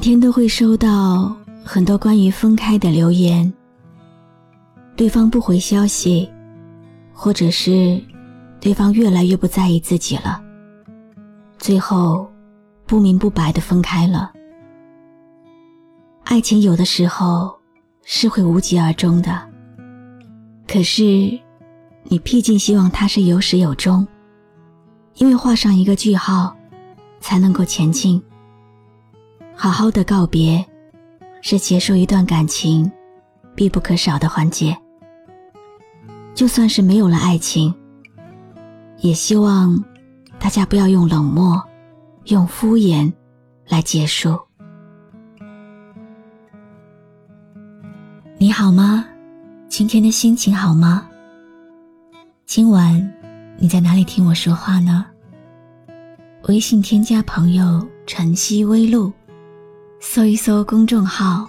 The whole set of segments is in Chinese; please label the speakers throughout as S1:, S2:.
S1: 天都会收到很多关于分开的留言，对方不回消息，或者是对方越来越不在意自己了，最后不明不白的分开了。爱情有的时候是会无疾而终的，可是你毕竟希望它是有始有终，因为画上一个句号，才能够前进。好好的告别，是结束一段感情必不可少的环节。就算是没有了爱情，也希望大家不要用冷漠、用敷衍来结束。你好吗？今天的心情好吗？今晚你在哪里听我说话呢？微信添加朋友晨曦微露。搜一搜公众号，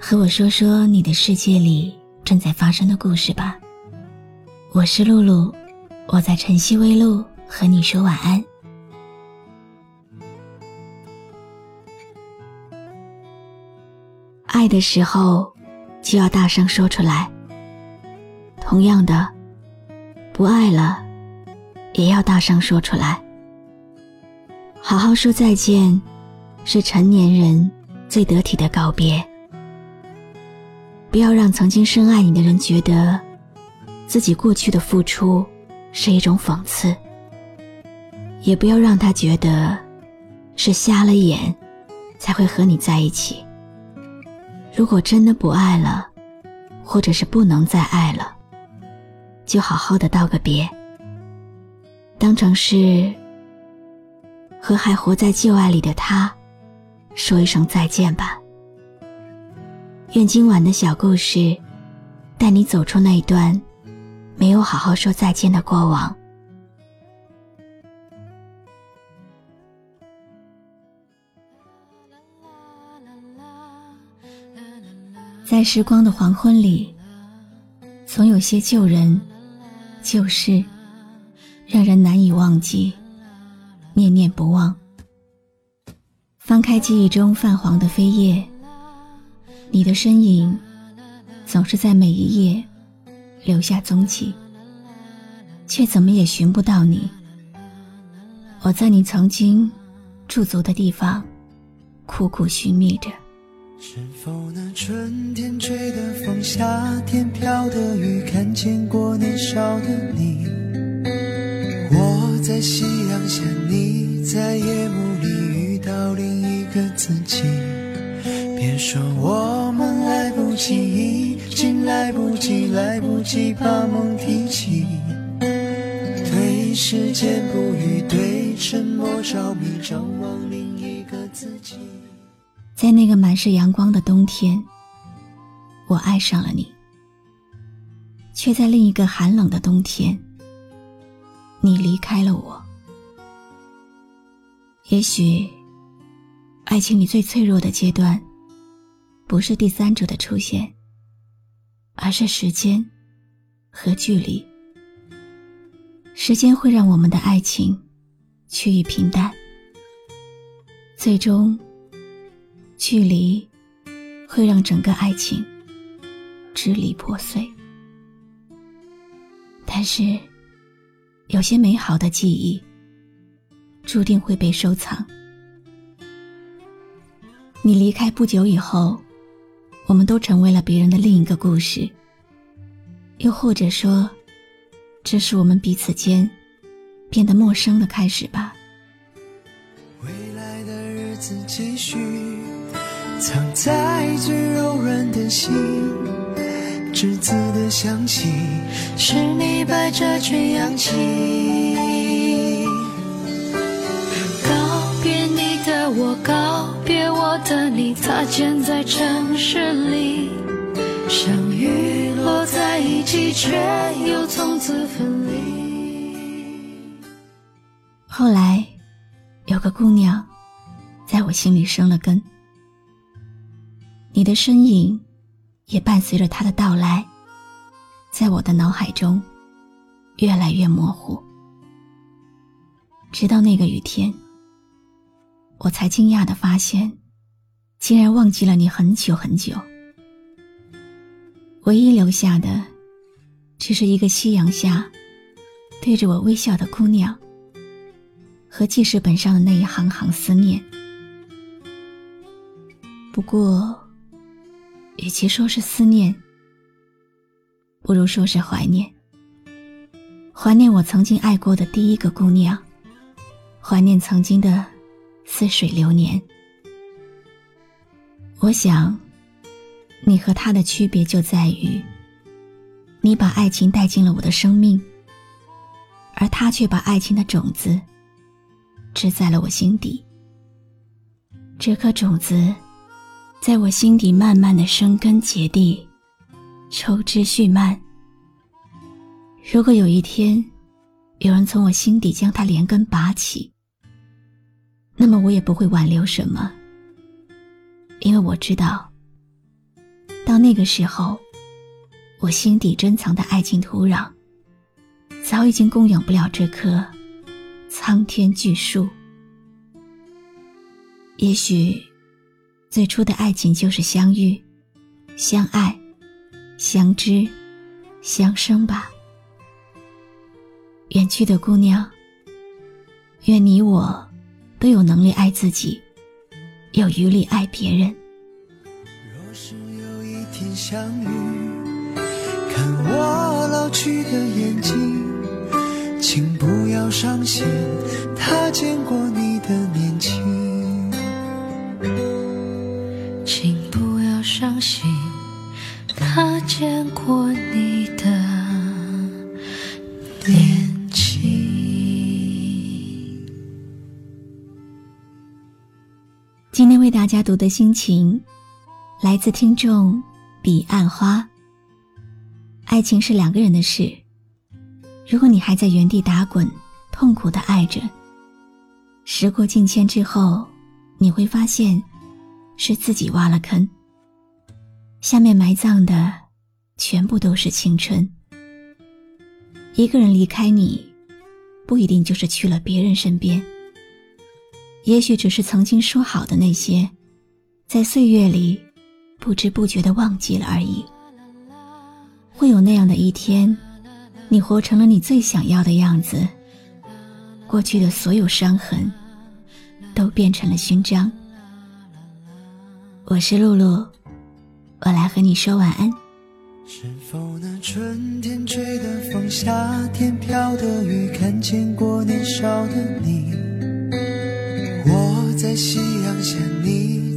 S1: 和我说说你的世界里正在发生的故事吧。我是露露，我在晨曦微露和你说晚安。爱的时候就要大声说出来，同样的，不爱了也要大声说出来，好好说再见。是成年人最得体的告别。不要让曾经深爱你的人觉得，自己过去的付出是一种讽刺；也不要让他觉得，是瞎了眼，才会和你在一起。如果真的不爱了，或者是不能再爱了，就好好的道个别，当成是和还活在旧爱里的他。说一声再见吧。愿今晚的小故事，带你走出那一段没有好好说再见的过往。在时光的黄昏里，总有些旧人、旧事，让人难以忘记，念念不忘。翻开记忆中泛黄的扉页，你的身影总是在每一页留下踪迹，却怎么也寻不到你。我在你曾经驻足的地方苦苦寻觅着。
S2: 是否那春天吹的风，夏天飘的雨，看见过年少的你？我在夕阳下，你在夜幕里。到另一个自己，别说我们来不及，已经来不及，来不及把梦提起。对时间不语，对沉默着迷，张望另一个自己。
S1: 在那个满是阳光的冬天，我爱上了你，却在另一个寒冷的冬天，你离开了我。也许。爱情里最脆弱的阶段，不是第三者的出现，而是时间和距离。时间会让我们的爱情趋于平淡，最终，距离会让整个爱情支离破碎。但是，有些美好的记忆注定会被收藏。你离开不久以后，我们都成为了别人的另一个故事。又或者说，这是我们彼此间变得陌生的开始吧。
S2: 未来的日子继续，藏在最柔软的心，栀子的香气，是你摆着群氧气。告别你的。我，告别我的你，擦肩在城市里，相遇落在一起，却又从此分离。
S1: 后来，有个姑娘，在我心里生了根，你的身影，也伴随着她的到来，在我的脑海中，越来越模糊。直到那个雨天，我才惊讶的发现，竟然忘记了你很久很久。唯一留下的，只是一个夕阳下，对着我微笑的姑娘，和记事本上的那一行行思念。不过，与其说是思念，不如说是怀念。怀念我曾经爱过的第一个姑娘。怀念曾经的似水流年。我想，你和他的区别就在于，你把爱情带进了我的生命，而他却把爱情的种子植在了我心底。这颗种子，在我心底慢慢的生根结地，抽枝蓄蔓。如果有一天，有人从我心底将它连根拔起，那么我也不会挽留什么，因为我知道，到那个时候，我心底珍藏的爱情土壤，早已经供养不了这棵苍天巨树。也许，最初的爱情就是相遇、相爱、相知、相生吧。远去的姑娘，愿你我。都有能力爱自己，有余力爱别人。
S2: 若是有一天相遇，看我老去的眼睛，请不要伤心，他见过你
S1: 家读的心情，来自听众彼岸花。爱情是两个人的事，如果你还在原地打滚，痛苦的爱着，时过境迁之后，你会发现是自己挖了坑，下面埋葬的全部都是青春。一个人离开你，不一定就是去了别人身边。也许只是曾经说好的那些，在岁月里不知不觉的忘记了而已。会有那样的一天，你活成了你最想要的样子，过去的所有伤痕都变成了勋章。我是露露，我来和你说晚安。
S2: 是否那春天吹的风，夏天飘的雨，看见过年少的你？在夕阳下，你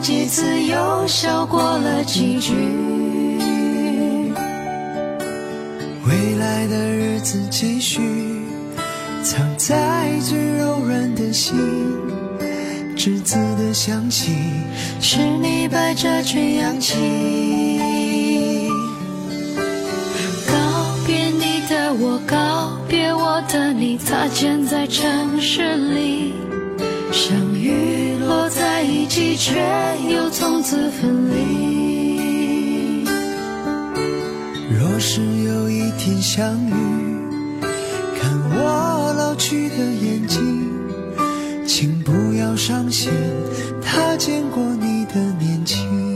S2: 几次，又笑过了几句。未来的日子继续，藏在最柔软的心，栀子的香气，是你摆着群氧气。告别你的我，告别我的你，擦肩在城市里相遇。却又从此分离。若是有一天相遇，看我老去的眼睛，请不要伤心，他见过你的年轻。